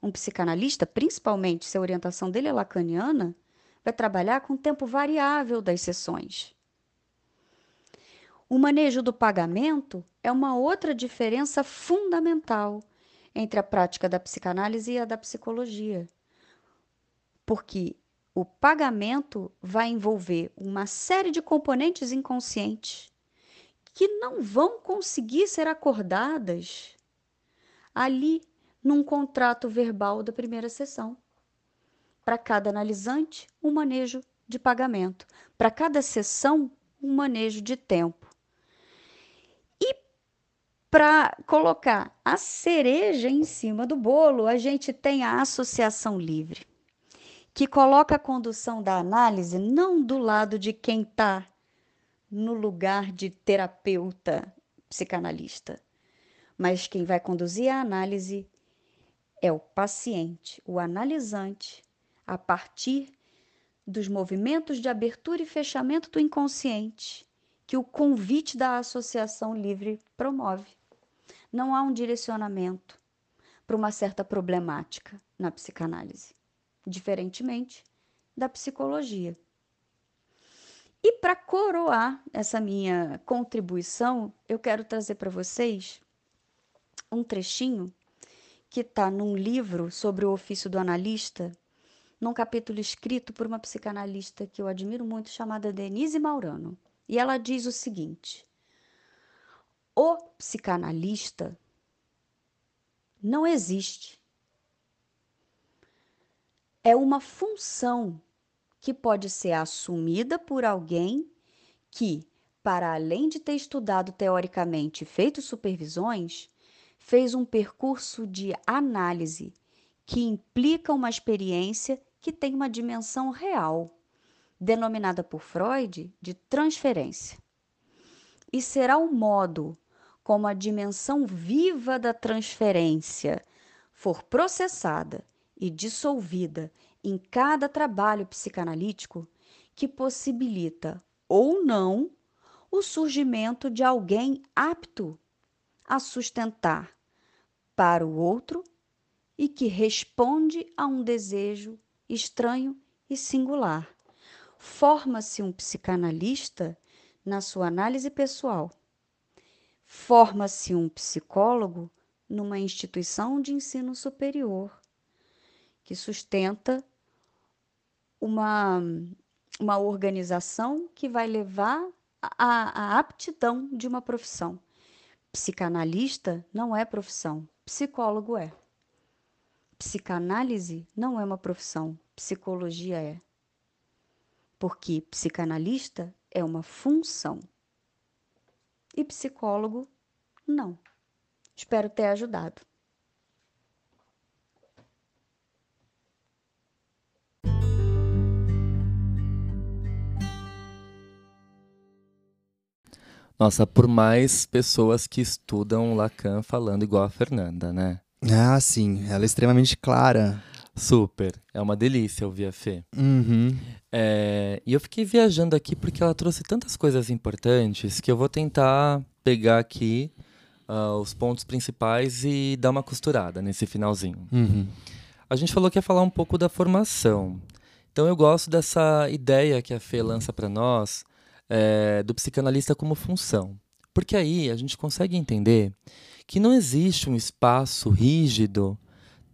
Um psicanalista, principalmente se a orientação dele é lacaniana, vai trabalhar com tempo variável das sessões. O manejo do pagamento é uma outra diferença fundamental entre a prática da psicanálise e a da psicologia. Porque o pagamento vai envolver uma série de componentes inconscientes que não vão conseguir ser acordadas ali num contrato verbal da primeira sessão. Para cada analisante, um manejo de pagamento. Para cada sessão, um manejo de tempo. Para colocar a cereja em cima do bolo, a gente tem a associação livre, que coloca a condução da análise não do lado de quem está no lugar de terapeuta psicanalista, mas quem vai conduzir a análise é o paciente, o analisante, a partir dos movimentos de abertura e fechamento do inconsciente que o convite da associação livre promove. Não há um direcionamento para uma certa problemática na psicanálise, diferentemente da psicologia. E para coroar essa minha contribuição, eu quero trazer para vocês um trechinho que está num livro sobre o ofício do analista, num capítulo escrito por uma psicanalista que eu admiro muito, chamada Denise Maurano. E ela diz o seguinte: o psicanalista não existe. É uma função que pode ser assumida por alguém que, para além de ter estudado teoricamente e feito supervisões, fez um percurso de análise que implica uma experiência que tem uma dimensão real, denominada por Freud de transferência. E será o modo como a dimensão viva da transferência for processada e dissolvida em cada trabalho psicanalítico que possibilita ou não o surgimento de alguém apto a sustentar para o outro e que responde a um desejo estranho e singular. Forma-se um psicanalista na sua análise pessoal. Forma-se um psicólogo numa instituição de ensino superior que sustenta uma, uma organização que vai levar a aptidão de uma profissão. Psicanalista não é profissão, psicólogo é. Psicanálise não é uma profissão, psicologia é. Porque psicanalista é uma função e psicólogo não. Espero ter ajudado. Nossa, por mais pessoas que estudam Lacan falando igual a Fernanda, né? Ah, sim. Ela é extremamente clara. Super. É uma delícia ouvir a Fê. Uhum. É, e eu fiquei viajando aqui porque ela trouxe tantas coisas importantes que eu vou tentar pegar aqui uh, os pontos principais e dar uma costurada nesse finalzinho. Uhum. A gente falou que ia falar um pouco da formação. Então eu gosto dessa ideia que a Fê lança para nós é, do psicanalista como função. Porque aí a gente consegue entender que não existe um espaço rígido,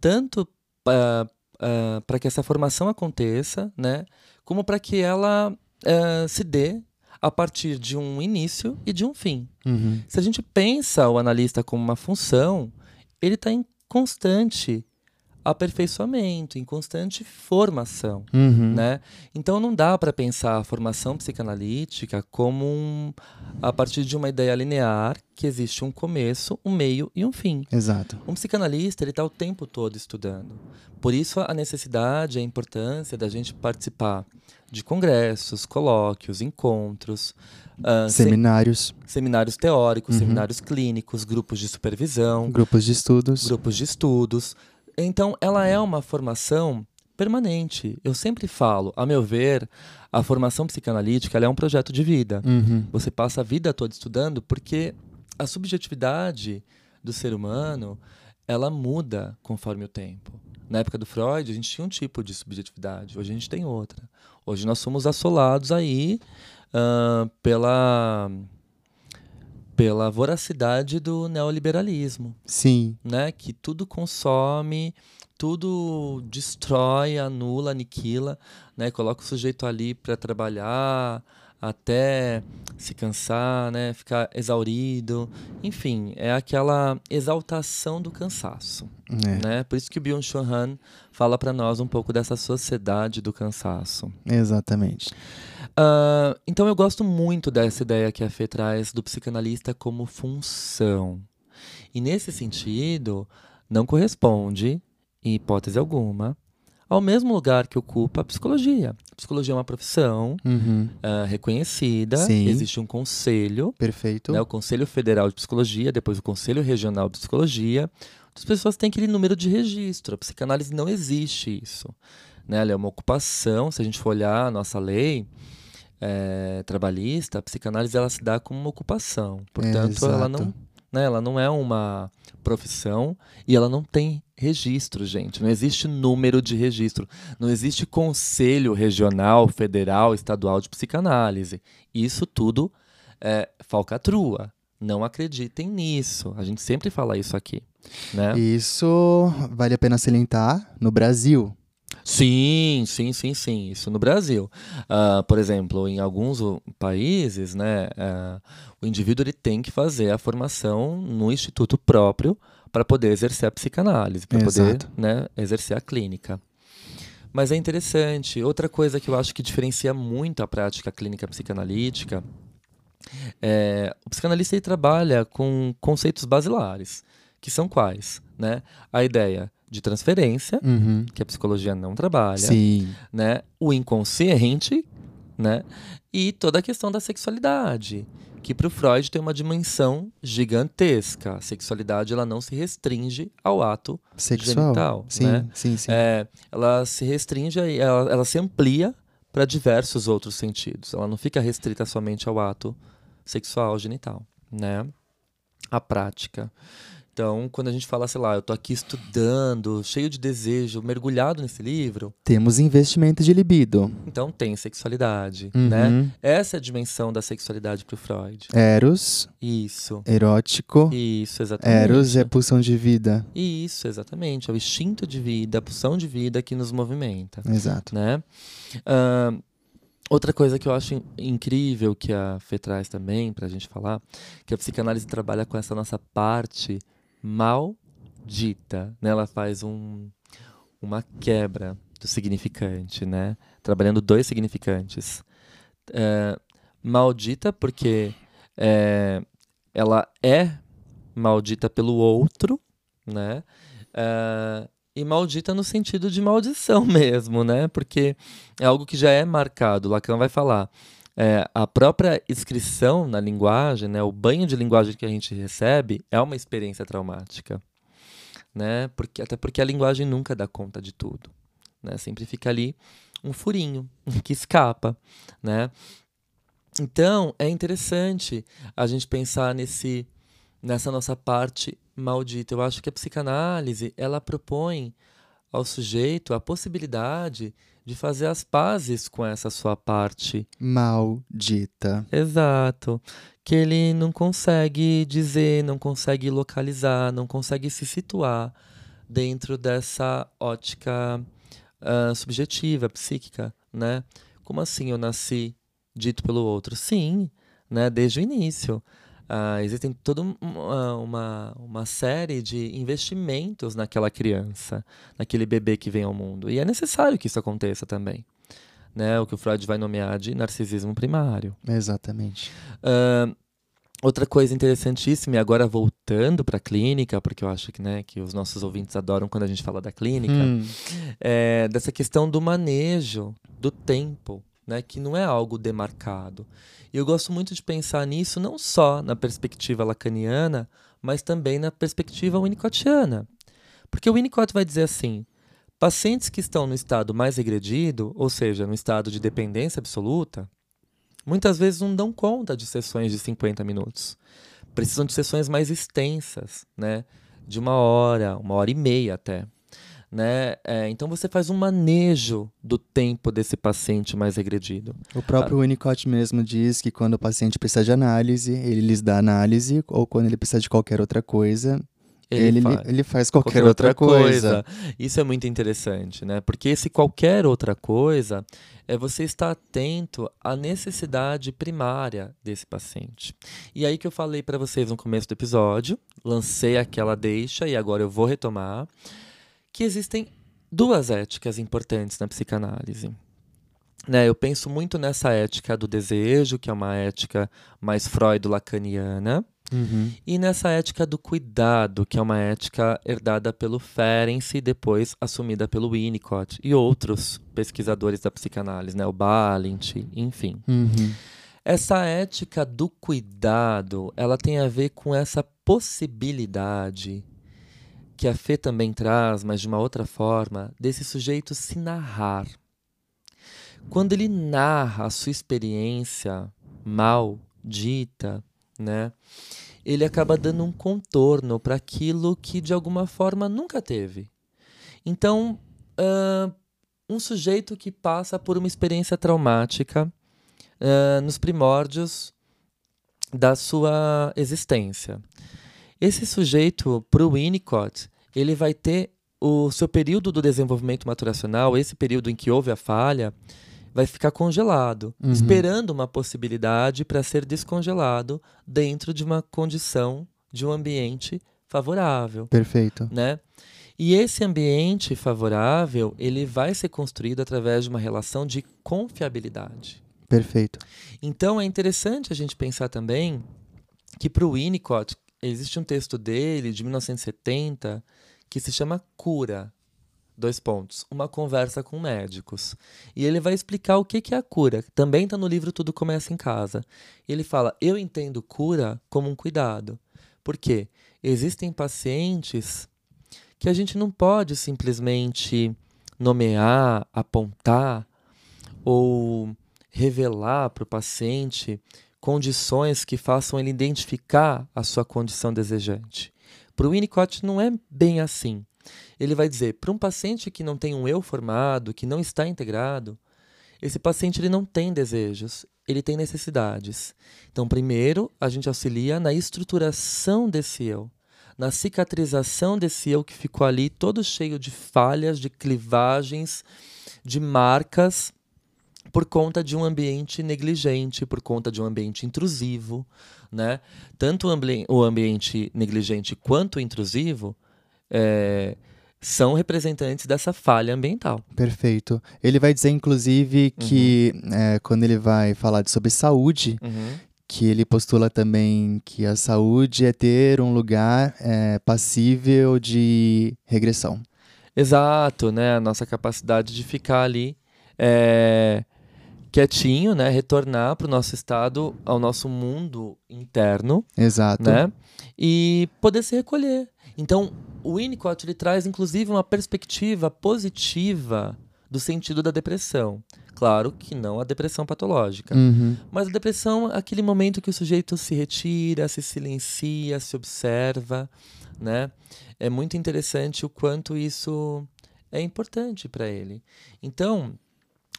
tanto uh, uh, para que essa formação aconteça, né, como para que ela uh, se dê a partir de um início e de um fim. Uhum. Se a gente pensa o analista como uma função, ele está em constante aperfeiçoamento, em constante formação, uhum. né? Então não dá para pensar a formação psicanalítica como um, a partir de uma ideia linear que existe um começo, um meio e um fim. Exato. Um psicanalista ele está o tempo todo estudando. Por isso a necessidade, a importância da gente participar de congressos, colóquios, encontros, uh, seminários, se seminários teóricos, uhum. seminários clínicos, grupos de supervisão, grupos de estudos, grupos de estudos então, ela é uma formação permanente. Eu sempre falo, a meu ver, a formação psicanalítica é um projeto de vida. Uhum. Você passa a vida toda estudando porque a subjetividade do ser humano ela muda conforme o tempo. Na época do Freud, a gente tinha um tipo de subjetividade, hoje a gente tem outra. Hoje nós somos assolados aí uh, pela pela voracidade do neoliberalismo, Sim. né? Que tudo consome, tudo destrói, anula, aniquila, né? Coloca o sujeito ali para trabalhar até se cansar, né? Ficar exaurido, enfim, é aquela exaltação do cansaço, É, né? Por isso que o Byung-Chul Han fala para nós um pouco dessa sociedade do cansaço. exatamente. Ah, então eu gosto muito dessa ideia que a Fê traz do psicanalista como função. E nesse sentido, não corresponde, em hipótese alguma, ao mesmo lugar que ocupa a psicologia. A psicologia é uma profissão Uhum. ah, reconhecida, Sim. existe um conselho, Perfeito. né, o Conselho Federal de Psicologia, depois o Conselho Regional de Psicologia. As pessoas têm aquele número de registro. A psicanálise não existe isso. Né? Ela é uma ocupação. Se a gente for olhar a nossa lei eh, trabalhista, a psicanálise ela se dá como uma ocupação. Portanto, ela não, né, ela não é uma profissão e ela não tem registro, gente. Não existe número de registro. Não existe conselho regional, federal, estadual de psicanálise. Isso tudo é falcatrua. Não acreditem nisso. A gente sempre fala isso aqui. Né? Isso vale a pena salientar no Brasil. Sim, sim, sim, sim. Isso no Brasil. Ah, por exemplo, em alguns países, né, ah, o indivíduo ele tem que fazer a formação no instituto próprio para poder exercer a psicanálise, para poder né, exercer a clínica. Mas é interessante. Outra coisa que eu acho que diferencia muito a prática clínica psicanalítica é o psicanalista ele trabalha com conceitos basilares, que são quais? Né? A ideia de transferência, Uhum. que a psicologia não trabalha, Sim. né? O inconsciente, né? E toda a questão da sexualidade, que para o Freud tem uma dimensão gigantesca. A sexualidade ela não se restringe ao ato Sexual. genital, sim, né? sim, sim. É, ela se restringe, ela, ela se amplia para diversos outros sentidos. Ela não fica restrita somente ao ato sexual genital, né? A prática. Então, quando a gente fala, sei lá, eu tô aqui estudando, cheio de desejo, mergulhado nesse livro, Temos investimento de libido. então tem sexualidade, Uhum. né? Essa é a dimensão da sexualidade pro Freud. Eros, Isso. erótico. Isso, exatamente. Eros é pulsão de vida. Isso, exatamente. É o instinto de vida, a pulsão de vida que nos movimenta. Exato. né? Ahn, outra coisa que eu acho in- incrível que a Fê traz também pra gente falar, que a psicanálise trabalha com essa nossa parte maldita, né? Ela faz um, uma quebra do significante, né? Trabalhando dois significantes. É, maldita porque é, ela é maldita pelo outro, né? É, e maldita no sentido de maldição mesmo, né? Porque é algo que já é marcado. Lacan vai falar. É, a própria inscrição na linguagem, né, o banho de linguagem que a gente recebe é uma experiência traumática, né? Porque até porque a linguagem nunca dá conta de tudo, né? Sempre fica ali um furinho que escapa, né? Então é interessante a gente pensar nesse nessa nossa parte maldita. Eu acho que a psicanálise ela propõe ao sujeito a possibilidade de fazer as pazes com essa sua parte Maldita. Exato. Que ele não consegue dizer, não consegue localizar, não consegue se situar dentro dessa ótica ah, subjetiva, psíquica, né? Como assim eu nasci dito pelo outro? Sim, né? Desde o início. Ah, existem toda um- uma, uma, uma série de investimentos naquela criança, naquele bebê que vem ao mundo. E é necessário que isso aconteça também. Né? O que o Freud vai nomear de narcisismo primário. Exatamente. Ahn, outra coisa interessantíssima, e agora voltando para a clínica, porque eu acho que, né, que os nossos ouvintes adoram quando a gente fala da clínica, Hum, é dessa questão do manejo do tempo, né, que não é algo demarcado. E eu gosto muito de pensar nisso não só na perspectiva lacaniana, mas também na perspectiva winnicottiana. Porque o Winnicott vai dizer assim: Pacientes que estão no estado mais regredido, ou seja, no estado de dependência absoluta, muitas vezes não dão conta de sessões de 50 minutos. Precisam de sessões mais extensas, né? De uma hora, uma hora e meia até. Né? É, então você faz um manejo do tempo desse paciente mais regredido. O próprio ah. Winnicott mesmo diz que quando o paciente precisa de análise, ele lhes dá análise, ou quando ele precisa de qualquer outra coisa, ele, ele, faz, ele faz qualquer, qualquer outra, outra coisa. coisa. Isso é muito interessante, né? Porque esse qualquer outra coisa é você estar atento à necessidade primária desse paciente. E aí que eu falei para vocês no começo do episódio, lancei aquela deixa e agora eu vou retomar que existem duas éticas importantes na psicanálise. Né, eu penso muito nessa ética do desejo, que é uma ética mais freud-lacaniana, uhum. e nessa ética do cuidado, que é uma ética herdada pelo Ferenczi e depois assumida pelo Winnicott e outros pesquisadores da psicanálise, né, o Balint, enfim. Uhum. Essa ética do cuidado, ela tem a ver com essa possibilidade que a Fê também traz, mas de uma outra forma, desse sujeito se narrar. Quando ele narra a sua experiência mal dita, né, ele acaba dando um contorno para aquilo que de alguma forma nunca teve. Então, uh, um sujeito que passa por uma experiência traumática uh, nos primórdios da sua existência. Esse sujeito, para o Winnicott, ele vai ter o seu período do desenvolvimento maturacional, esse período em que houve a falha, vai ficar congelado, uhum. esperando uma possibilidade para ser descongelado dentro de uma condição, de um ambiente favorável. Perfeito. Né? E esse ambiente favorável, ele vai ser construído através de uma relação de confiabilidade. Perfeito. Então é interessante a gente pensar também que para o Winnicott, existe um texto dele, de 1970, que se chama Cura. Dois pontos. Uma conversa com médicos. E ele vai explicar o que, é a cura. Também está no livro Tudo Começa em Casa. Ele fala: Eu entendo cura como um cuidado. Por quê? Existem pacientes que a gente não pode simplesmente nomear, apontar ou revelar para o paciente condições que façam ele identificar a sua condição desejante. Para o Winnicott não é bem assim. Ele vai dizer, para um paciente que não tem um eu formado, que não está integrado, esse paciente ele não tem desejos, ele tem necessidades. Então, primeiro, a gente auxilia na estruturação desse eu, na cicatrização desse eu que ficou ali todo cheio de falhas, de clivagens, de marcas por conta de um ambiente negligente, por conta de um ambiente intrusivo, né? Tanto o, ambi o ambiente negligente quanto o intrusivo é, são representantes dessa falha ambiental. Perfeito. Ele vai dizer, inclusive, que uhum. é, quando ele vai falar sobre saúde, uhum. que ele postula também que a saúde é ter um lugar é, passível de regressão. Exato, né? A nossa capacidade de ficar ali é, quietinho, né? Retornar para o nosso estado, ao nosso mundo interno. Exato. Né? E poder se recolher. Então, o Winnicott ele traz, inclusive, uma perspectiva positiva do sentido da depressão. Claro que não a depressão patológica. Uhum. Mas a depressão é aquele momento que o sujeito se retira, se silencia, se observa, né? É muito interessante o quanto isso é importante para ele. Então,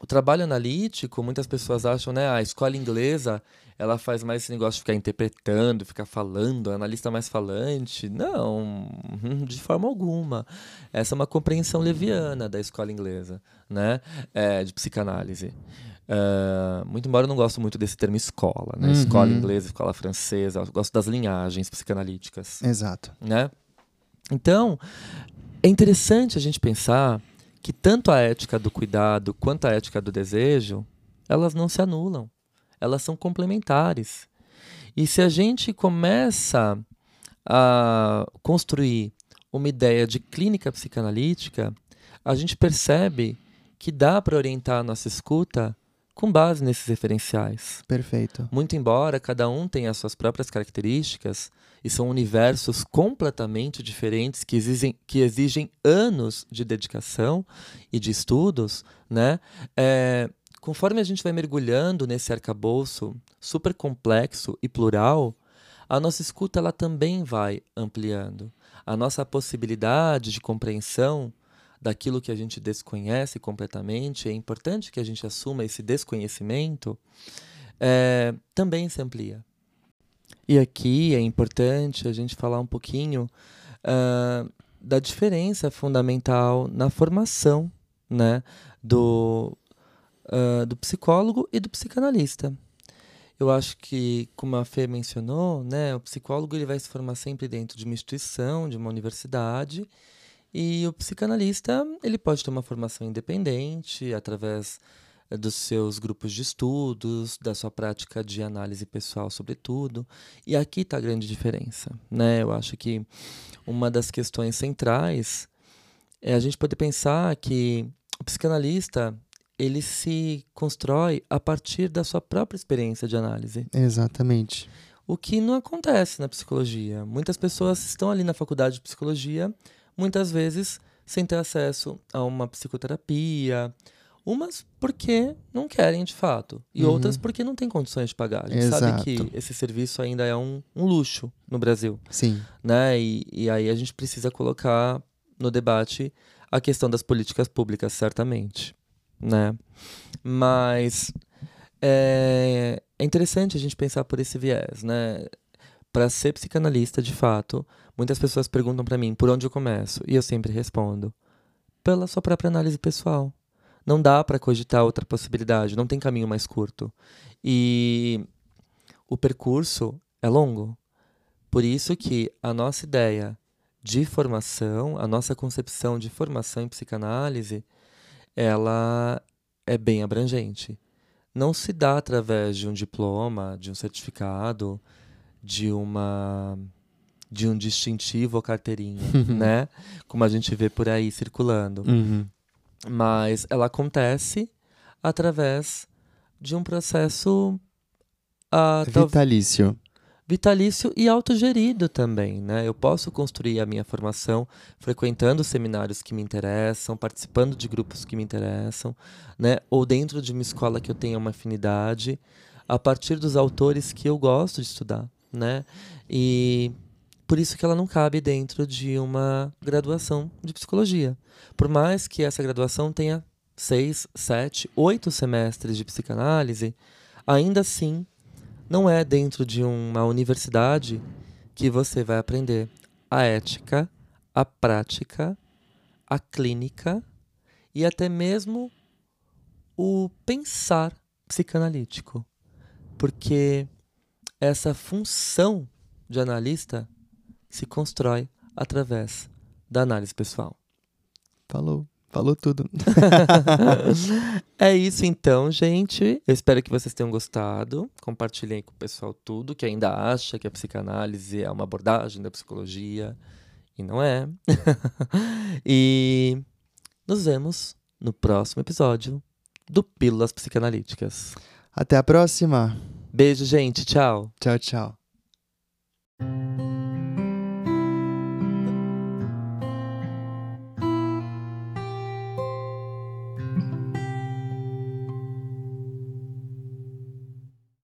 o trabalho analítico, muitas pessoas acham, né, a escola inglesa, ela faz mais esse negócio de ficar interpretando, ficar falando, analista mais falante. Não, de forma alguma. Essa é uma compreensão leviana da escola inglesa, né, é, de psicanálise. Uh, muito embora eu não gosto muito desse termo escola, né? Uhum. Escola inglesa, escola francesa, eu gosto das linhagens psicanalíticas. Exato. Né? Então, é interessante a gente pensar que tanto a ética do cuidado quanto a ética do desejo, elas não se anulam. Elas são complementares. E se a gente começa a construir uma ideia de clínica psicanalítica, a gente percebe que dá para orientar a nossa escuta com base nesses referenciais. Perfeito. Muito embora cada um tenha as suas próprias características e são universos completamente diferentes que exigem, que exigem anos de dedicação e de estudos, né? É, conforme a gente vai mergulhando nesse arcabouço super complexo e plural, a nossa escuta ela também vai ampliando. A nossa possibilidade de compreensão daquilo que a gente desconhece completamente, é importante que a gente assuma esse desconhecimento, é, também se amplia. E aqui é importante a gente falar um pouquinho uh, da diferença fundamental na formação né, do, uh, do psicólogo e do psicanalista. Eu acho que, como a Fê mencionou, né, o psicólogo ele vai se formar sempre dentro de uma instituição, de uma universidade, e o psicanalista ele pode ter uma formação independente através eh, dos seus grupos de estudos, da sua prática de análise pessoal, sobretudo. E aqui está a grande diferença. Né? Eu acho que uma das questões centrais é a gente poder pensar que o psicanalista ele se constrói a partir da sua própria experiência de análise. Exatamente. O que não acontece na psicologia. Muitas pessoas estão ali na faculdade de psicologia, muitas vezes sem ter acesso a uma psicoterapia. Umas porque não querem de fato, e uhum. outras porque não têm condições de pagar. A gente Exato. sabe que esse serviço ainda é um, um luxo no Brasil. Sim. Né? E, e aí a gente precisa colocar no debate a questão das políticas públicas, certamente né? Mas é, é interessante a gente pensar por esse viés, né? Para ser psicanalista, de fato, muitas pessoas perguntam para mim por onde eu começo e eu sempre respondo pela sua própria análise pessoal. Não dá para cogitar outra possibilidade, não tem caminho mais curto. E o percurso é longo. Por isso que a nossa ideia de formação, a nossa concepção de formação em psicanálise, ela é bem abrangente. Não se dá através de um diploma, de um certificado, de uma de um distintivo ou carteirinha, né? Como a gente vê por aí circulando. Uhum. Mas ela acontece através de um processo uh, vitalício vitalício e autogerido também, né? Eu posso construir a minha formação frequentando seminários que me interessam, participando de grupos que me interessam, né? Ou dentro de uma escola que eu tenha uma afinidade, a partir dos autores que eu gosto de estudar, né? E por isso que ela não cabe dentro de uma graduação de psicologia. Por mais que essa graduação tenha seis, sete, oito semestres de psicanálise, ainda assim não é dentro de uma universidade que você vai aprender a ética, a prática, a clínica e até mesmo o pensar psicanalítico. Porque essa função de analista se constrói através da análise pessoal. Falou. Falou tudo. é isso então, gente. Eu espero que vocês tenham gostado. Compartilhem com o pessoal tudo que ainda acha que a psicanálise é uma abordagem da psicologia. E não é. e nos vemos no próximo episódio do Pílulas Psicanalíticas. Até a próxima. Beijo, gente. Tchau. Tchau, tchau.